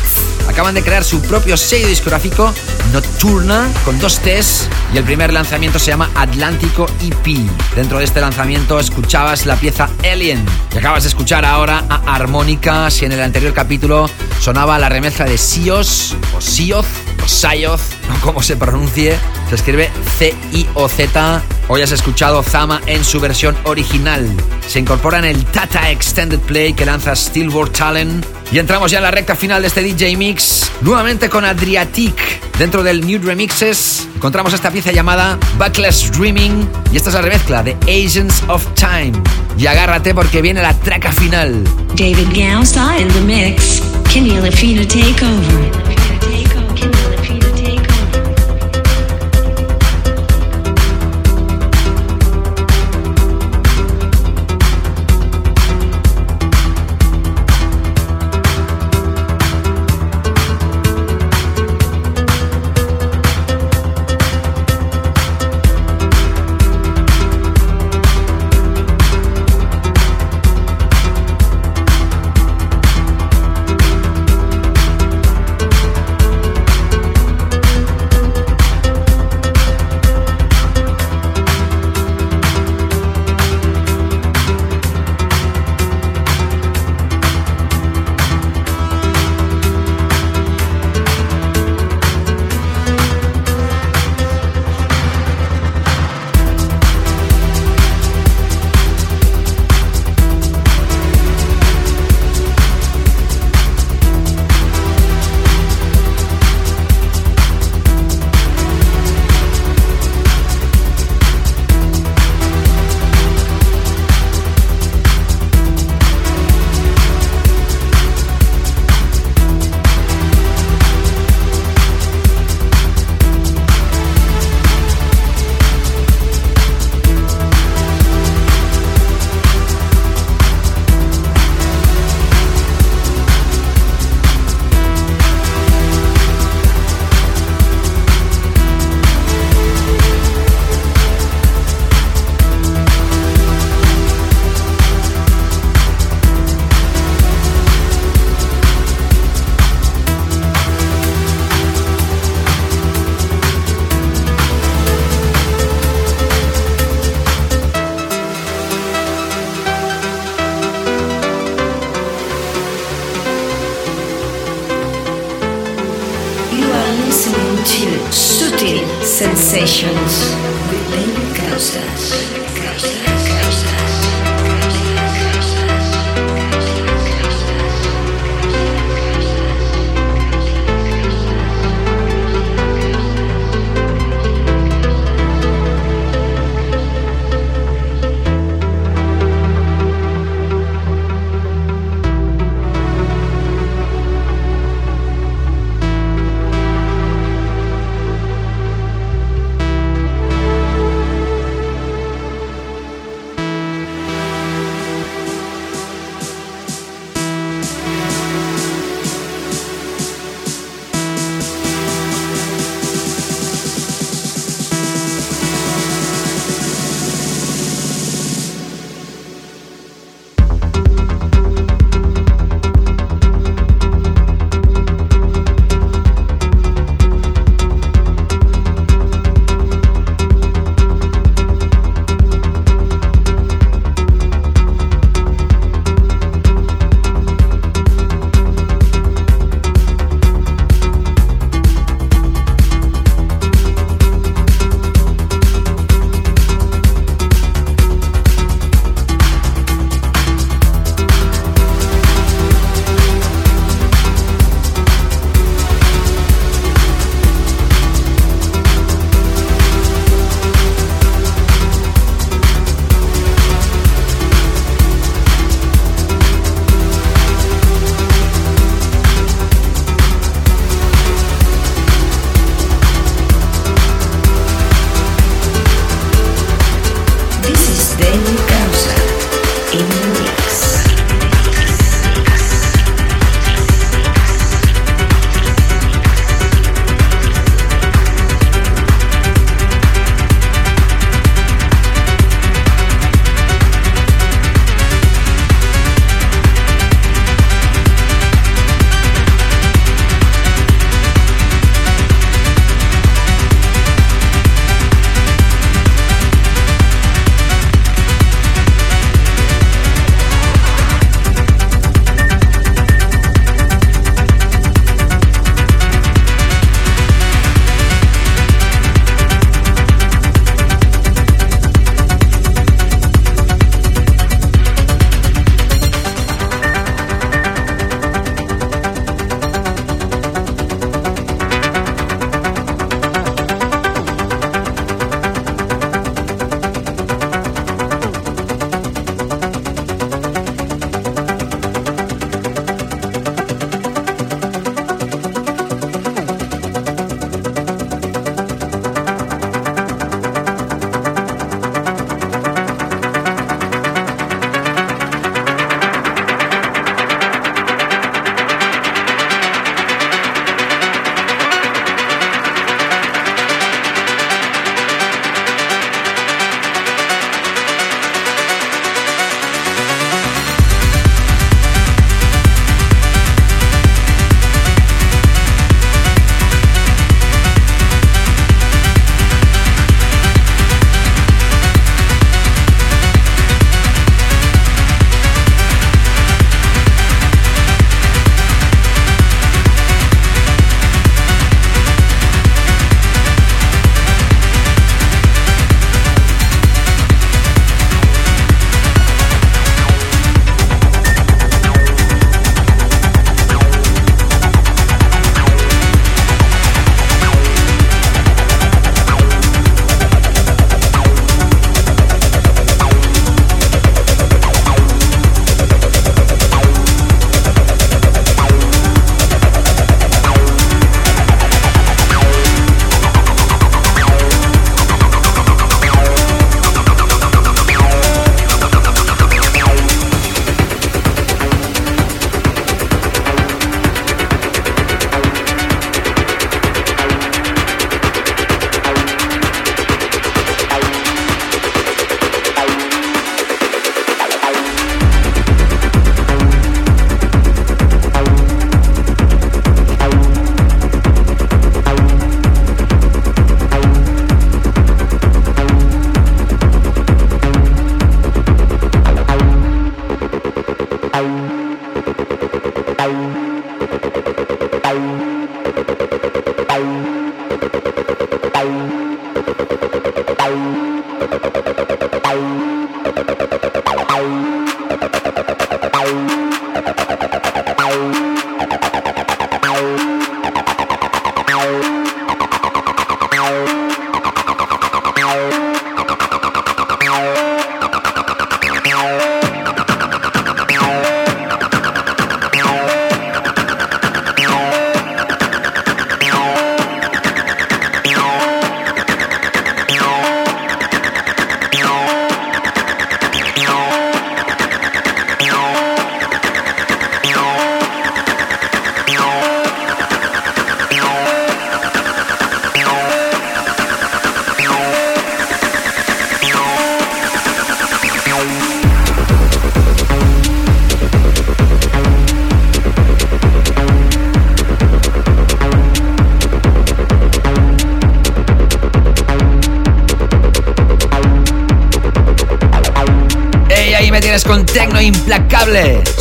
Acaban de crear su propio sello discográfico, Nocturna, con dos T's, y el primer lanzamiento se llama Atlántico EP. Dentro de este lanzamiento escuchabas la pieza Alien, y acabas de escuchar ahora a Armónica, si en el anterior capítulo sonaba la remezcla de Sios, o Sioz, o Sayoz, <laughs> como se pronuncie, se escribe C-I-O-Z. Hoy has escuchado Zama en su versión original. Se incorpora en el Tata Extended Play que lanza Steelboard Talent. Y entramos ya en la recta final de este DJ Mix, nuevamente con Adriatic. Dentro del New Remixes encontramos esta pieza llamada Backless Dreaming y esta es la remezcla de Agents of Time. Y agárrate porque viene la traca final. David Gausa in the mix. Kenny Lafina Takeover. Thank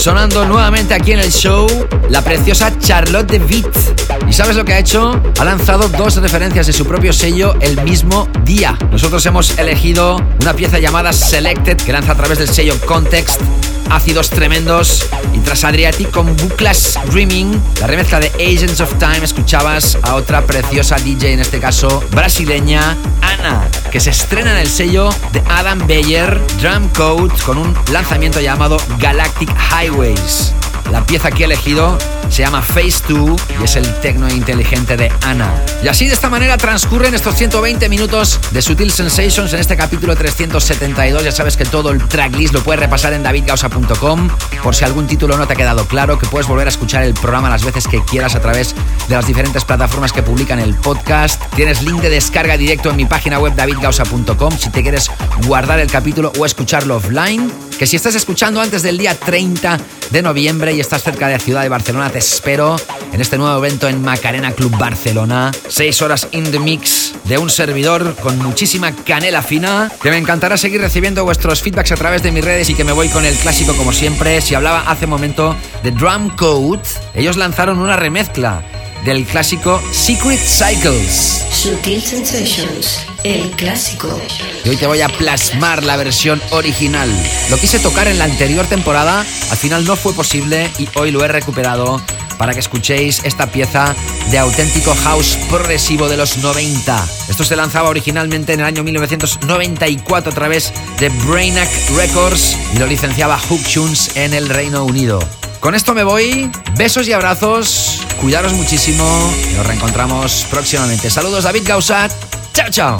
Sonando nuevamente aquí en el show, la preciosa Charlotte de Beat. ¿Y sabes lo que ha hecho? Ha lanzado dos referencias de su propio sello el mismo día. Nosotros hemos elegido una pieza llamada Selected que lanza a través del sello Context ácidos tremendos y tras Adriatic con Buclas Dreaming, la remezcla de Agents of Time, escuchabas a otra preciosa DJ, en este caso brasileña, Que se estrena en el sello de Adam Beyer, Drum Code, con un lanzamiento llamado Galactic Highways. La pieza que he elegido se llama Phase 2 y es el tecno inteligente de Ana. Y así de esta manera transcurren estos 120 minutos de Sutil Sensations en este capítulo 372. Ya sabes que todo el tracklist lo puedes repasar en davidgausa.com por si algún título no te ha quedado claro, que puedes volver a escuchar el programa las veces que quieras a través de las diferentes plataformas que publican el podcast. Tienes link de descarga directo en mi página web davidgausa.com si te quieres guardar el capítulo o escucharlo offline. Que si estás escuchando antes del día 30 de noviembre y estás cerca de la ciudad de Barcelona, te espero en este nuevo evento en Macarena Club Barcelona. Seis horas in the mix de un servidor con muchísima canela fina. Que me encantará seguir recibiendo vuestros feedbacks a través de mis redes y que me voy con el clásico como siempre. Si hablaba hace un momento de Drum Code, ellos lanzaron una remezcla del clásico Secret Cycles. Sutil Sensations, el clásico. Y hoy te voy a plasmar la versión original. Lo quise tocar en la anterior temporada, al final no fue posible y hoy lo he recuperado para que escuchéis esta pieza de auténtico house progresivo de los 90. Esto se lanzaba originalmente en el año 1994 a través de Brainac Records y lo licenciaba Hook Tunes en el Reino Unido. Con esto me voy, besos y abrazos, cuidaros muchísimo. Nos reencontramos próximamente. Saludos David Gausat, chao chao.